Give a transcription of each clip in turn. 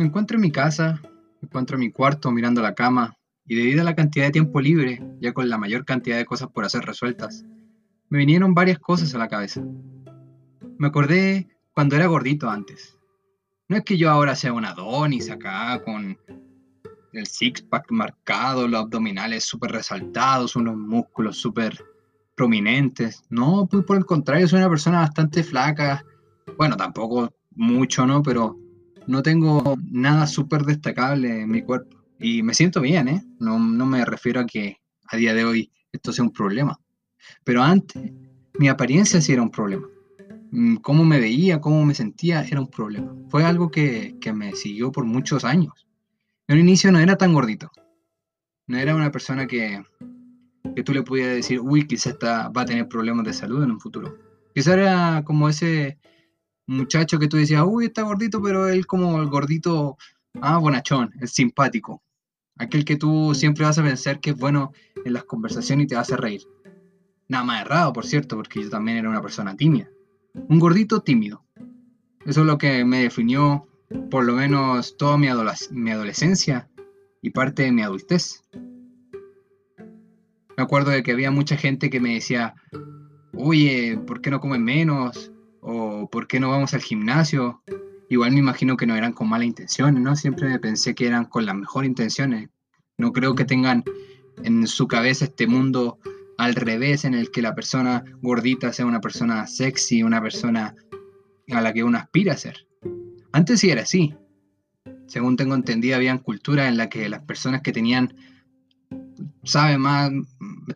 Me encuentro en mi casa, me encuentro en mi cuarto mirando la cama y debido a la cantidad de tiempo libre, ya con la mayor cantidad de cosas por hacer resueltas, me vinieron varias cosas a la cabeza. Me acordé cuando era gordito antes. No es que yo ahora sea un Adonis acá con el six-pack marcado, los abdominales súper resaltados, unos músculos súper prominentes. No, pues por el contrario, soy una persona bastante flaca. Bueno, tampoco mucho, ¿no? Pero no tengo nada súper destacable en mi cuerpo. Y me siento bien, ¿eh? No, no me refiero a que a día de hoy esto sea un problema. Pero antes, mi apariencia sí era un problema. Mm, cómo me veía, cómo me sentía, era un problema. Fue algo que, que me siguió por muchos años. En un inicio no era tan gordito. No era una persona que, que tú le pudieras decir, uy, quizás va a tener problemas de salud en un futuro. Quizás era como ese muchacho que tú decías, uy, está gordito, pero él como el gordito, ah, bonachón, el simpático. Aquel que tú siempre vas a pensar que es bueno en las conversaciones y te vas a reír. Nada más errado, por cierto, porque yo también era una persona tímida. Un gordito tímido. Eso es lo que me definió por lo menos toda mi, mi adolescencia y parte de mi adultez. Me acuerdo de que había mucha gente que me decía, oye, ¿por qué no comen menos? ¿O por qué no vamos al gimnasio? Igual me imagino que no eran con malas intenciones, ¿no? Siempre pensé que eran con las mejores intenciones. No creo que tengan en su cabeza este mundo al revés en el que la persona gordita sea una persona sexy, una persona a la que uno aspira a ser. Antes sí era así. Según tengo entendido, había culturas en las que las personas que tenían, sabe, más,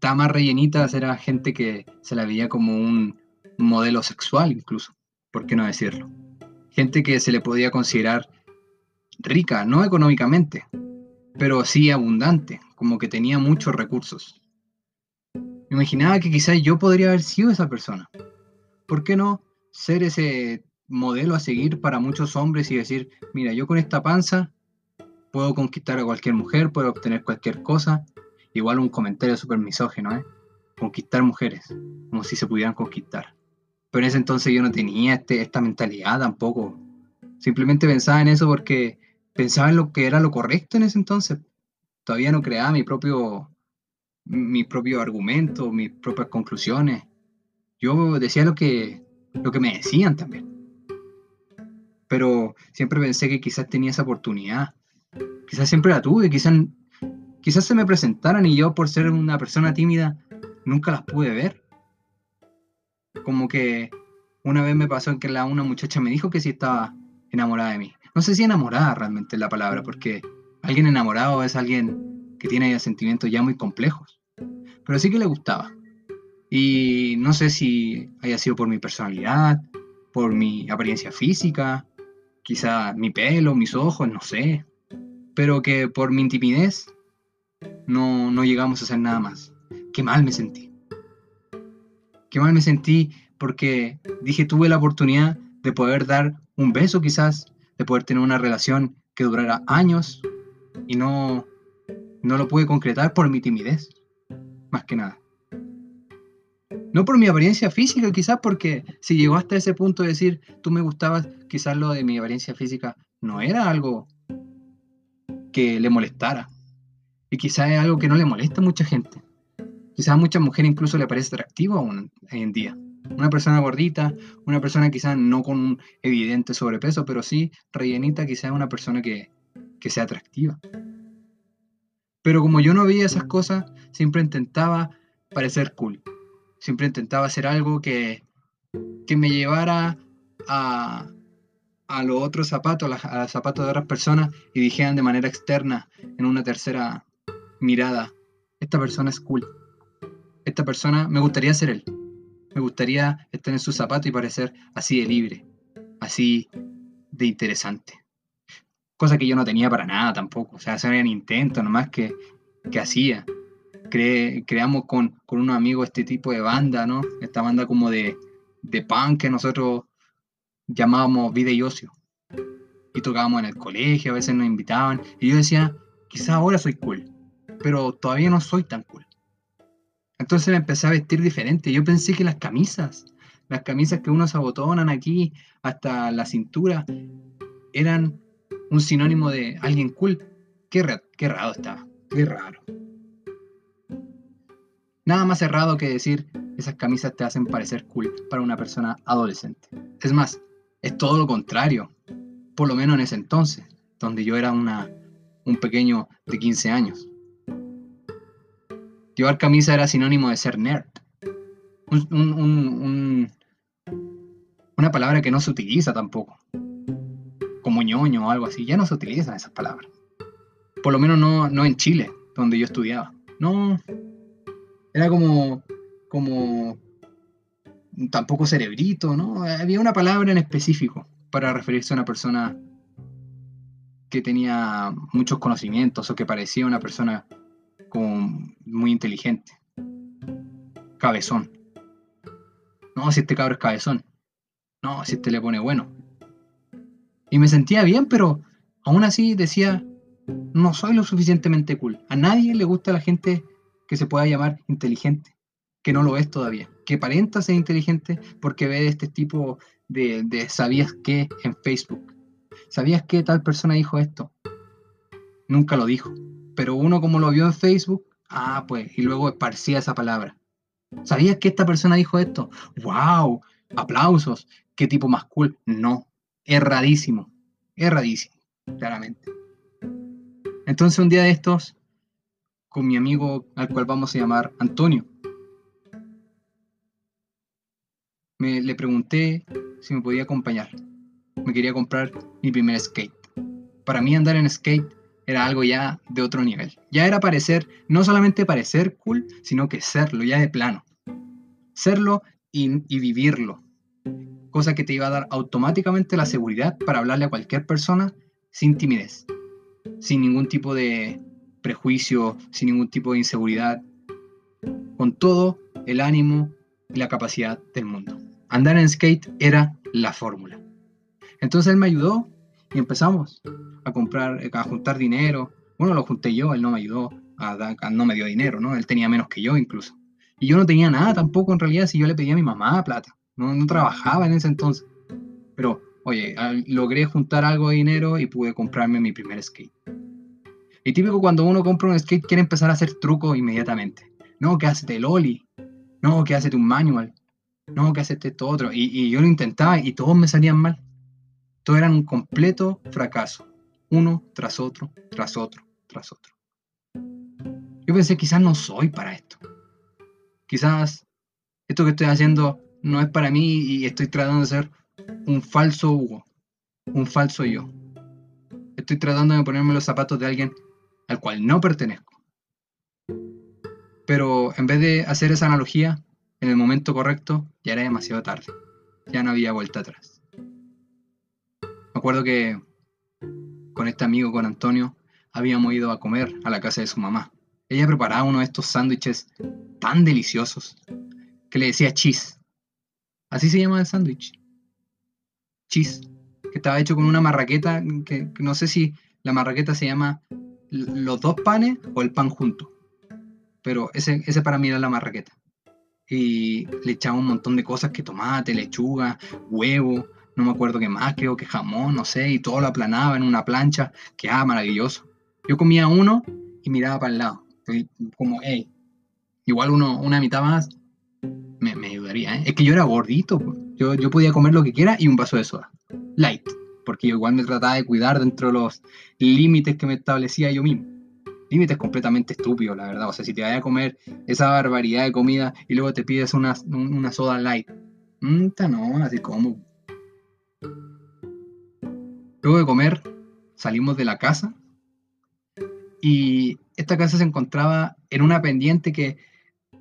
más rellenitas, era gente que se la veía como un modelo sexual incluso, ¿por qué no decirlo? Gente que se le podía considerar rica, no económicamente, pero sí abundante, como que tenía muchos recursos. Me imaginaba que quizás yo podría haber sido esa persona. ¿Por qué no ser ese modelo a seguir para muchos hombres y decir, mira, yo con esta panza puedo conquistar a cualquier mujer, puedo obtener cualquier cosa? Igual un comentario súper misógeno, ¿eh? Conquistar mujeres, como si se pudieran conquistar. Pero en ese entonces yo no tenía este, esta mentalidad tampoco. Simplemente pensaba en eso porque pensaba en lo que era lo correcto en ese entonces. Todavía no creaba mi propio, mi propio argumento, mis propias conclusiones. Yo decía lo que, lo que me decían también. Pero siempre pensé que quizás tenía esa oportunidad. Quizás siempre la tuve, quizás, quizás se me presentaran y yo por ser una persona tímida nunca las pude ver. Como que una vez me pasó que la, una muchacha me dijo que sí estaba enamorada de mí. No sé si enamorada realmente es la palabra, porque alguien enamorado es alguien que tiene sentimientos ya muy complejos. Pero sí que le gustaba. Y no sé si haya sido por mi personalidad, por mi apariencia física, quizá mi pelo, mis ojos, no sé. Pero que por mi intimidez no, no llegamos a hacer nada más. Qué mal me sentí qué mal me sentí porque dije, tuve la oportunidad de poder dar un beso quizás, de poder tener una relación que durara años y no, no lo pude concretar por mi timidez, más que nada. No por mi apariencia física, quizás porque si llegó hasta ese punto de decir, tú me gustabas, quizás lo de mi apariencia física no era algo que le molestara. Y quizás es algo que no le molesta a mucha gente. Quizás a muchas mujeres incluso le parece atractivo hoy en día. Una persona gordita, una persona quizás no con un evidente sobrepeso, pero sí rellenita, quizás una persona que, que sea atractiva. Pero como yo no veía esas cosas, siempre intentaba parecer cool. Siempre intentaba hacer algo que, que me llevara a, a los otros zapatos, a, los zapatos de otras personas y dijeran de manera externa, en una tercera mirada, esta persona es cool esta persona, me gustaría ser él. Me gustaría estar en su zapato y parecer así de libre, así de interesante. Cosa que yo no tenía para nada tampoco. O sea, eso era un intento nomás que, que hacía. creamos con, con unos amigos este tipo de banda, ¿no? Esta banda como de, de punk que nosotros llamábamos vida y ocio. Y tocábamos en el colegio, a veces nos invitaban. Y yo decía, quizás ahora soy cool, pero todavía no soy tan cool. Entonces me empecé a vestir diferente. Yo pensé que las camisas, las camisas que uno se abotonan aquí hasta la cintura, eran un sinónimo de alguien cool. Qué, qué raro estaba, qué raro. Nada más errado que decir esas camisas te hacen parecer cool para una persona adolescente. Es más, es todo lo contrario, por lo menos en ese entonces, donde yo era una, un pequeño de 15 años. Llevar camisa era sinónimo de ser nerd. una palabra que no se utiliza tampoco. Como ñoño o algo así. Ya no se utilizan esas palabras. Por lo menos no, no en Chile, donde yo estudiaba. No. Era como. como. tampoco cerebrito, ¿no? Había una palabra en específico para referirse a una persona que tenía muchos conocimientos o que parecía una persona como muy inteligente. Cabezón. No, si este cabro es cabezón. No, si este le pone bueno. Y me sentía bien, pero aún así decía, no soy lo suficientemente cool. A nadie le gusta la gente que se pueda llamar inteligente, que no lo es todavía, que aparenta ser inteligente porque ve este tipo de, de sabías qué en Facebook. ¿Sabías que tal persona dijo esto? Nunca lo dijo. Pero uno como lo vio en Facebook, ah, pues, y luego esparcía esa palabra. ¿Sabías que esta persona dijo esto? ¡Wow! Aplausos. ¿Qué tipo más cool? No. Erradísimo. Erradísimo, claramente. Entonces un día de estos, con mi amigo al cual vamos a llamar Antonio, me, le pregunté si me podía acompañar. Me quería comprar mi primer skate. Para mí andar en skate era algo ya de otro nivel. Ya era parecer, no solamente parecer cool, sino que serlo, ya de plano. Serlo y, y vivirlo. Cosa que te iba a dar automáticamente la seguridad para hablarle a cualquier persona sin timidez, sin ningún tipo de prejuicio, sin ningún tipo de inseguridad, con todo el ánimo y la capacidad del mundo. Andar en skate era la fórmula. Entonces él me ayudó y empezamos a comprar, a juntar dinero. Bueno, lo junté yo, él no me ayudó, a, no me dio dinero, ¿no? Él tenía menos que yo incluso. Y yo no tenía nada tampoco en realidad si yo le pedía a mi mamá plata. No, no trabajaba en ese entonces. Pero, oye, logré juntar algo de dinero y pude comprarme mi primer skate. Y típico cuando uno compra un skate quiere empezar a hacer trucos inmediatamente. No, que hace el ollie. No, que hace un manual. No, que hace esto otro. Y, y yo lo intentaba y todos me salían mal. Todo era un completo fracaso, uno tras otro, tras otro, tras otro. Yo pensé, quizás no soy para esto. Quizás esto que estoy haciendo no es para mí y estoy tratando de ser un falso Hugo, un falso yo. Estoy tratando de ponerme los zapatos de alguien al cual no pertenezco. Pero en vez de hacer esa analogía en el momento correcto, ya era demasiado tarde. Ya no había vuelta atrás acuerdo que con este amigo, con Antonio, habíamos ido a comer a la casa de su mamá. Ella preparaba uno de estos sándwiches tan deliciosos que le decía cheese. Así se llama el sándwich. Cheese. Que estaba hecho con una marraqueta que, no sé si la marraqueta se llama los dos panes o el pan junto. Pero ese, ese para mí era la marraqueta. Y le echaba un montón de cosas que tomate, lechuga, huevo, no me acuerdo qué más, creo que jamón, no sé, y todo lo aplanaba en una plancha, quedaba maravilloso. Yo comía uno y miraba para el lado, como, hey, igual uno, una mitad más me, ayudaría, ¿eh? Es que yo era gordito, pues. yo, yo podía comer lo que quiera y un vaso de soda, light, porque yo igual me trataba de cuidar dentro de los límites que me establecía yo mismo. Límites completamente estúpidos, la verdad. O sea, si te vayas a comer esa barbaridad de comida y luego te pides una, una soda light, mmm, no, así como Luego de comer, salimos de la casa y esta casa se encontraba en una pendiente que,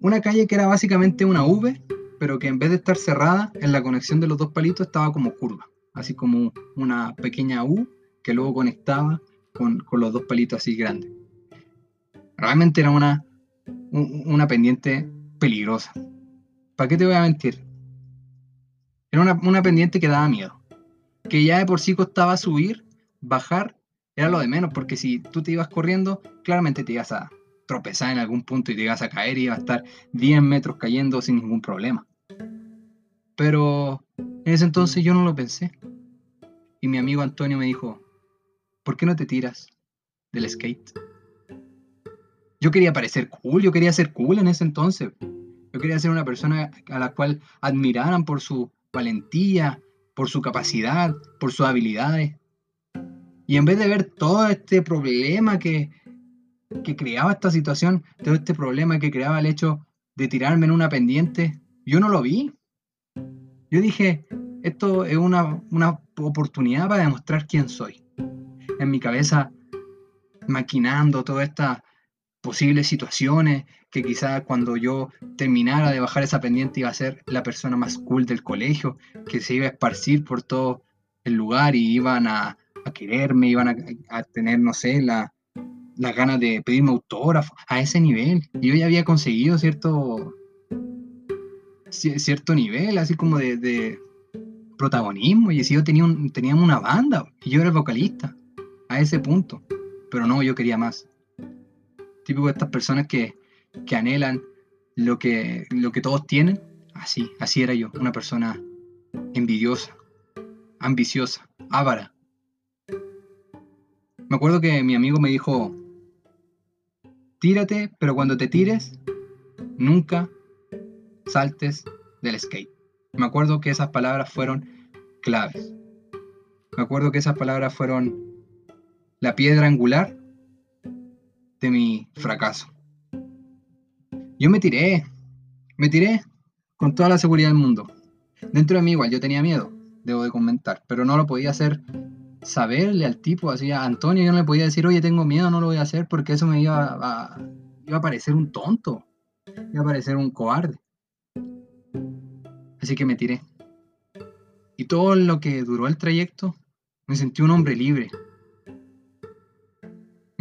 una calle que era básicamente una V, pero que en vez de estar cerrada en la conexión de los dos palitos estaba como curva, así como una pequeña U que luego conectaba con, los dos palitos así grandes. Realmente era una, una pendiente peligrosa. ¿Para qué te voy a mentir? Era una, una pendiente que daba miedo que ya de por sí costaba subir, bajar, era lo de menos, porque si tú te ibas corriendo, claramente te ibas a tropezar en algún punto y te ibas a caer y ibas a estar 10 metros cayendo sin ningún problema. Pero en ese entonces yo no lo pensé. Y mi amigo Antonio me dijo, ¿por qué no te tiras del skate? Yo quería parecer cool, yo quería ser cool en ese entonces. Yo quería ser una persona a la cual admiraran por su valentía, por su capacidad, por sus habilidades. Y en vez de ver todo este problema que, que creaba esta situación, todo este problema que creaba el hecho de tirarme en una pendiente, yo no lo vi. Yo dije, esto es una, una oportunidad para demostrar quién soy. En mi cabeza, maquinando todas estas posibles situaciones, que quizás cuando yo terminara de bajar esa pendiente iba a ser la persona más cool del colegio, que se iba a esparcir por todo el lugar y iban a, quererme, iban a, tener, no sé, la, las ganas de pedirme autógrafo a ese nivel. Y yo ya había conseguido cierto, cierto nivel, así como de, protagonismo. Y si yo tenía teníamos una banda y yo era el vocalista a ese punto. Pero no, yo quería más. Típico de estas personas que, que anhelan lo que, lo que todos tienen. Así, así era yo, una persona envidiosa, ambiciosa, ávara. Me acuerdo que mi amigo me dijo, tírate, pero cuando te tires, nunca saltes del skate. Me acuerdo que esas palabras fueron claves. Me acuerdo que esas palabras fueron la piedra angular de mi fracaso. Yo me tiré, me tiré con toda la seguridad del mundo. Dentro de mí igual yo tenía miedo, debo de comentar, pero no lo podía hacer saberle al tipo, así a Antonio yo no le podía decir, oye, tengo miedo, no lo voy a hacer, porque eso me iba a, iba a parecer un tonto, iba a parecer un cobarde. Así que me tiré. Y todo lo que duró el trayecto, me sentí un hombre libre.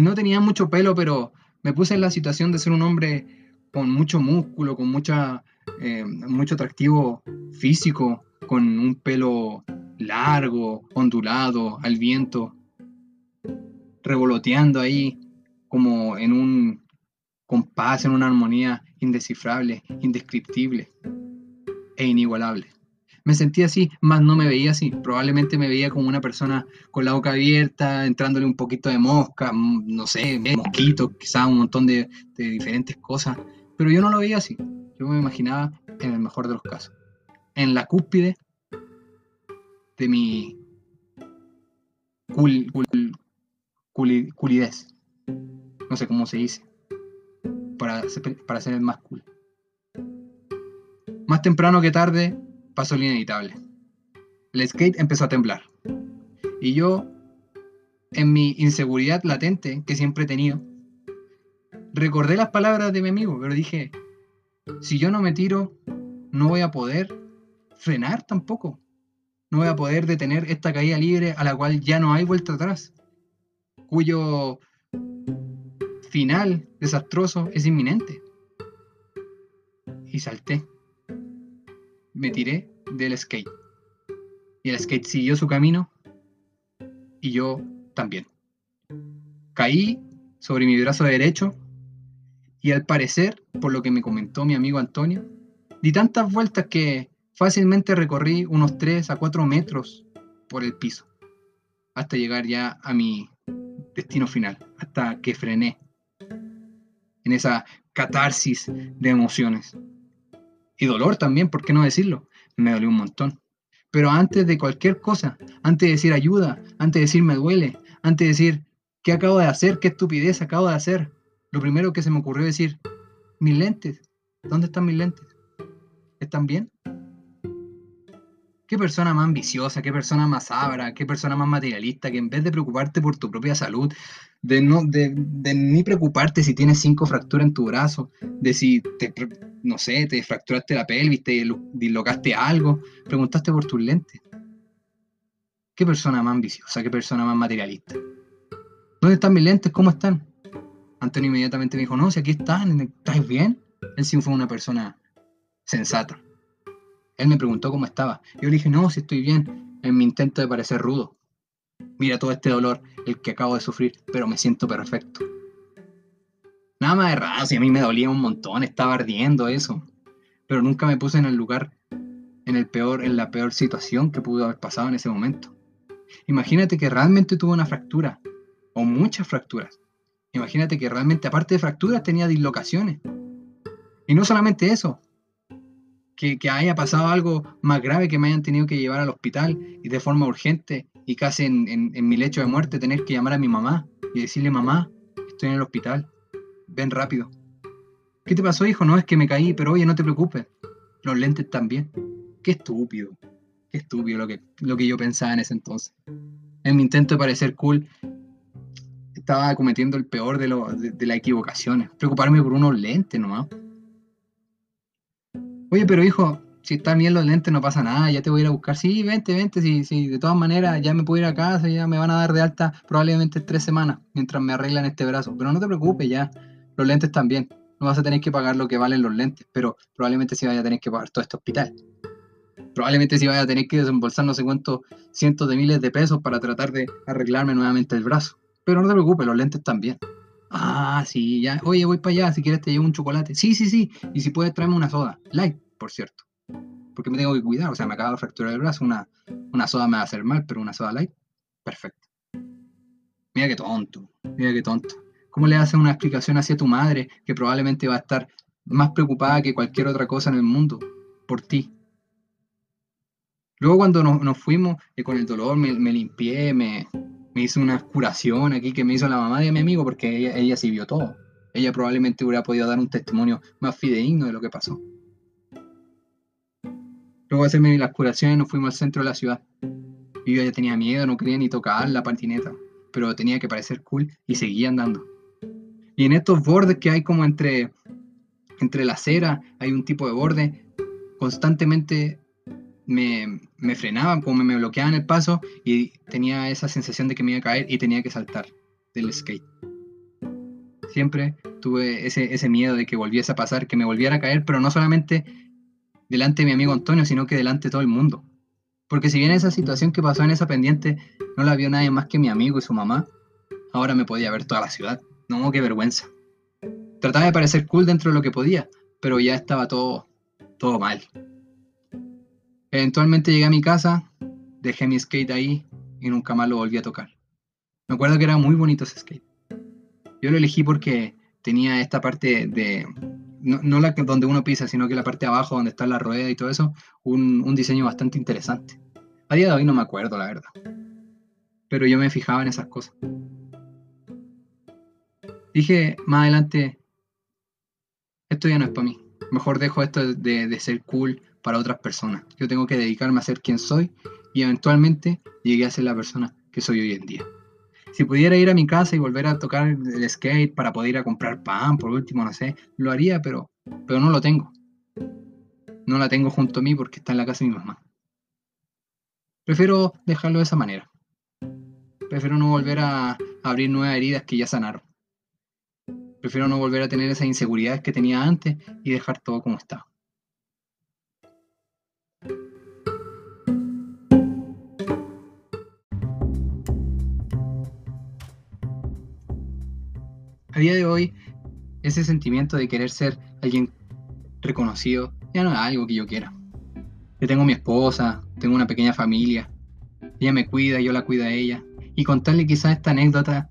No tenía mucho pelo, pero me puse en la situación de ser un hombre con mucho músculo, con mucha, eh, mucho atractivo físico, con un pelo largo, ondulado, al viento, revoloteando ahí como en un compás, en una armonía indescifrable, indescriptible e inigualable. Me sentía así, más no me veía así. Probablemente me veía como una persona con la boca abierta, entrándole un poquito de mosca, mm, no sé, mosquitos, quizás un montón de, de diferentes cosas. Pero yo no lo veía así. Yo me imaginaba en el mejor de los casos. En la cúspide de mi cul, culidez. No sé cómo se dice. Para, para ser el más cool. Más temprano que tarde pasó lo inevitable. El skate empezó a temblar. Y yo, en mi inseguridad latente que siempre he tenido, recordé las palabras de mi amigo, pero dije, si yo no me tiro, no voy a poder frenar tampoco. No voy a poder detener esta caída libre a la cual ya no hay vuelta atrás, cuyo final desastroso es inminente. Y salté. Me tiré del skate. Y el skate siguió su camino y yo también. Caí sobre mi brazo derecho y al parecer, por lo que me comentó mi amigo Antonio, di tantas vueltas que fácilmente recorrí unos 3 a 4 metros por el piso, hasta llegar ya a mi destino final, hasta que frené en esa catarsis de emociones. Y dolor también, ¿por qué no decirlo? Me dolió un montón. Pero antes de cualquier cosa, antes de decir ayuda, antes de decir me duele, antes de decir qué acabo de hacer, qué estupidez acabo de hacer, lo primero que se me ocurrió decir, mis lentes, ¿dónde están mis lentes? ¿Están bien? Qué persona más ambiciosa, qué persona más abra, qué persona más materialista, que en vez de preocuparte por tu propia salud, de no, de, ni preocuparte si tienes cinco fracturas en tu brazo, de si te, no sé, te fracturaste la pelvis, te dislocaste algo, preguntaste por tus lentes. Qué persona más ambiciosa, qué persona más materialista. ¿Dónde están mis lentes? ¿Cómo están? Antonio inmediatamente me dijo, no, si aquí están, ¿estás bien? Él sí fue una persona sensata. Él me preguntó cómo estaba. Yo le dije, no, si estoy bien, en mi intento de parecer rudo. Mira todo este dolor, el que acabo de sufrir, pero me siento perfecto. Nada más de raro, si a mí me dolía un montón, estaba ardiendo eso. Pero nunca me puse en el lugar, en el peor, en la peor situación que pudo haber pasado en ese momento. Imagínate que realmente tuve una fractura, o muchas fracturas. Imagínate que realmente aparte de fracturas tenía dislocaciones. Y no solamente eso, que, haya pasado algo más grave que me hayan tenido que llevar al hospital y de forma urgente y casi en, en mi lecho de muerte tener que llamar a mi mamá y decirle mamá, estoy en el hospital, ven rápido. ¿Qué te pasó, hijo? No, es que me caí, pero oye, no te preocupes. Los lentes también. Qué estúpido. Qué estúpido lo que, lo que yo pensaba en ese entonces. En mi intento de parecer cool, estaba cometiendo el peor de, lo, de, las equivocaciones. Preocuparme por unos lentes nomás. Oye, pero hijo, si están bien los lentes no pasa nada, ya te voy a ir a buscar. Sí, vente, vente, sí, sí, de todas maneras ya me puedo ir a casa, ya me van a dar de alta probablemente tres semanas mientras me arreglan este brazo. Pero no te preocupes ya, los lentes también. No vas a tener que pagar lo que valen los lentes, pero probablemente sí vaya a tener que pagar todo este hospital. Probablemente sí vaya a tener que desembolsar no sé cuántos cientos de miles de pesos para tratar de arreglarme nuevamente el brazo. Pero no te preocupes, los lentes también. Ah, sí, ya. Oye, voy para allá, si quieres te llevo un chocolate. Sí, sí, sí. Y si puedes traerme una soda. Light, por cierto. Porque me tengo que cuidar. O sea, me acaba de fracturar el brazo. Una, una soda me va a hacer mal, pero una soda light, perfecto. Mira qué tonto. Mira qué tonto. ¿Cómo le haces una explicación hacia tu madre que probablemente va a estar más preocupada que cualquier otra cosa en el mundo por ti? Luego cuando nos, fuimos, y con el dolor me, limpié, me, me hizo una curación aquí que me hizo la mamá de mi amigo porque ella, ella sí vio todo. Ella probablemente hubiera podido dar un testimonio más fidedigno de lo que pasó. Luego de hacerme las curaciones nos fuimos al centro de la ciudad. Y yo ya tenía miedo, no quería ni tocar la patineta, pero tenía que parecer cool y seguía andando. Y en estos bordes que hay como entre, entre la acera, hay un tipo de borde, constantemente me, me frenaban, como me bloqueaban el paso y tenía esa sensación de que me iba a caer y tenía que saltar del skate. Siempre tuve ese, ese miedo de que volviese a pasar, que me volviera a caer, pero no solamente delante de mi amigo Antonio, sino que delante de todo el mundo. Porque si bien esa situación que pasó en esa pendiente no la vio nadie más que mi amigo y su mamá, ahora me podía ver toda la ciudad. No, qué vergüenza. Trataba de parecer cool dentro de lo que podía, pero ya estaba todo, todo mal. Eventualmente llegué a mi casa, dejé mi skate ahí y nunca más lo volví a tocar. Me acuerdo que era muy bonito ese skate. Yo lo elegí porque tenía esta parte de, no, la donde uno pisa, sino que la parte de abajo donde está la rueda y todo eso, un diseño bastante interesante. A día de hoy no me acuerdo, la verdad. Pero yo me fijaba en esas cosas. Dije más adelante, esto ya no es para mí. Mejor dejo esto de, de ser cool para otras personas. Yo tengo que dedicarme a ser quien soy y eventualmente llegué a ser la persona que soy hoy en día. Si pudiera ir a mi casa y volver a tocar el skate para poder ir a comprar pan, por último, no sé, lo haría, pero, pero no lo tengo. No la tengo junto a mí porque está en la casa de mi mamá. Prefiero dejarlo de esa manera. Prefiero no volver a abrir nuevas heridas que ya sanaron. Prefiero no volver a tener esas inseguridades que tenía antes y dejar todo como está. A día de hoy, ese sentimiento de querer ser alguien reconocido ya no es algo que yo quiera. Yo tengo mi esposa, tengo una pequeña familia, ella me cuida, yo la cuido a ella. Y contarle quizás esta anécdota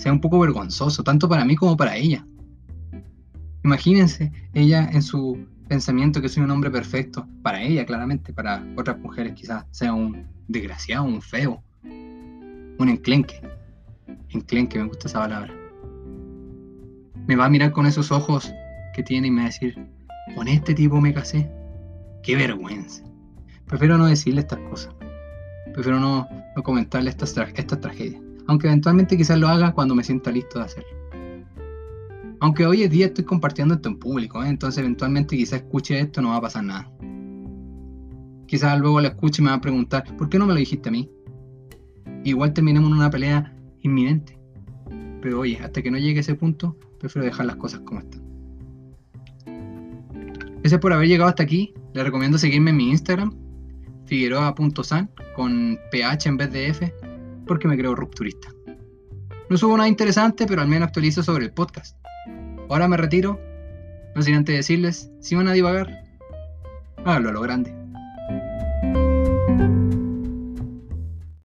sea un poco vergonzoso, tanto para mí como para ella. Imagínense, ella en su pensamiento que soy un hombre perfecto, para ella claramente, para otras mujeres quizás sea un desgraciado, un feo, un enclenque. Enclenque, me gusta esa palabra me va a mirar con esos ojos que tiene y me va a decir, con este tipo me casé. Qué vergüenza. Prefiero no decirle estas cosas. Prefiero no, comentarle estas, estas tragedias. Aunque eventualmente quizás lo haga cuando me sienta listo de hacerlo. Aunque hoy en día estoy compartiendo esto en público, ¿eh? entonces eventualmente quizás escuche esto, no va a pasar nada. Quizás luego la escuche y me va a preguntar, ¿por qué no me lo dijiste a mí? Igual terminemos en una pelea inminente. Pero oye, hasta que no llegue a ese punto, prefiero dejar las cosas como están. Gracias por haber llegado hasta aquí. Les recomiendo seguirme en mi Instagram, figueroa.san, con PH en vez de F, porque me creo rupturista. No subo nada interesante, pero al menos actualizo sobre el podcast. Ahora me retiro, no sin antes decirles, si van a divagar, háganlo a lo grande.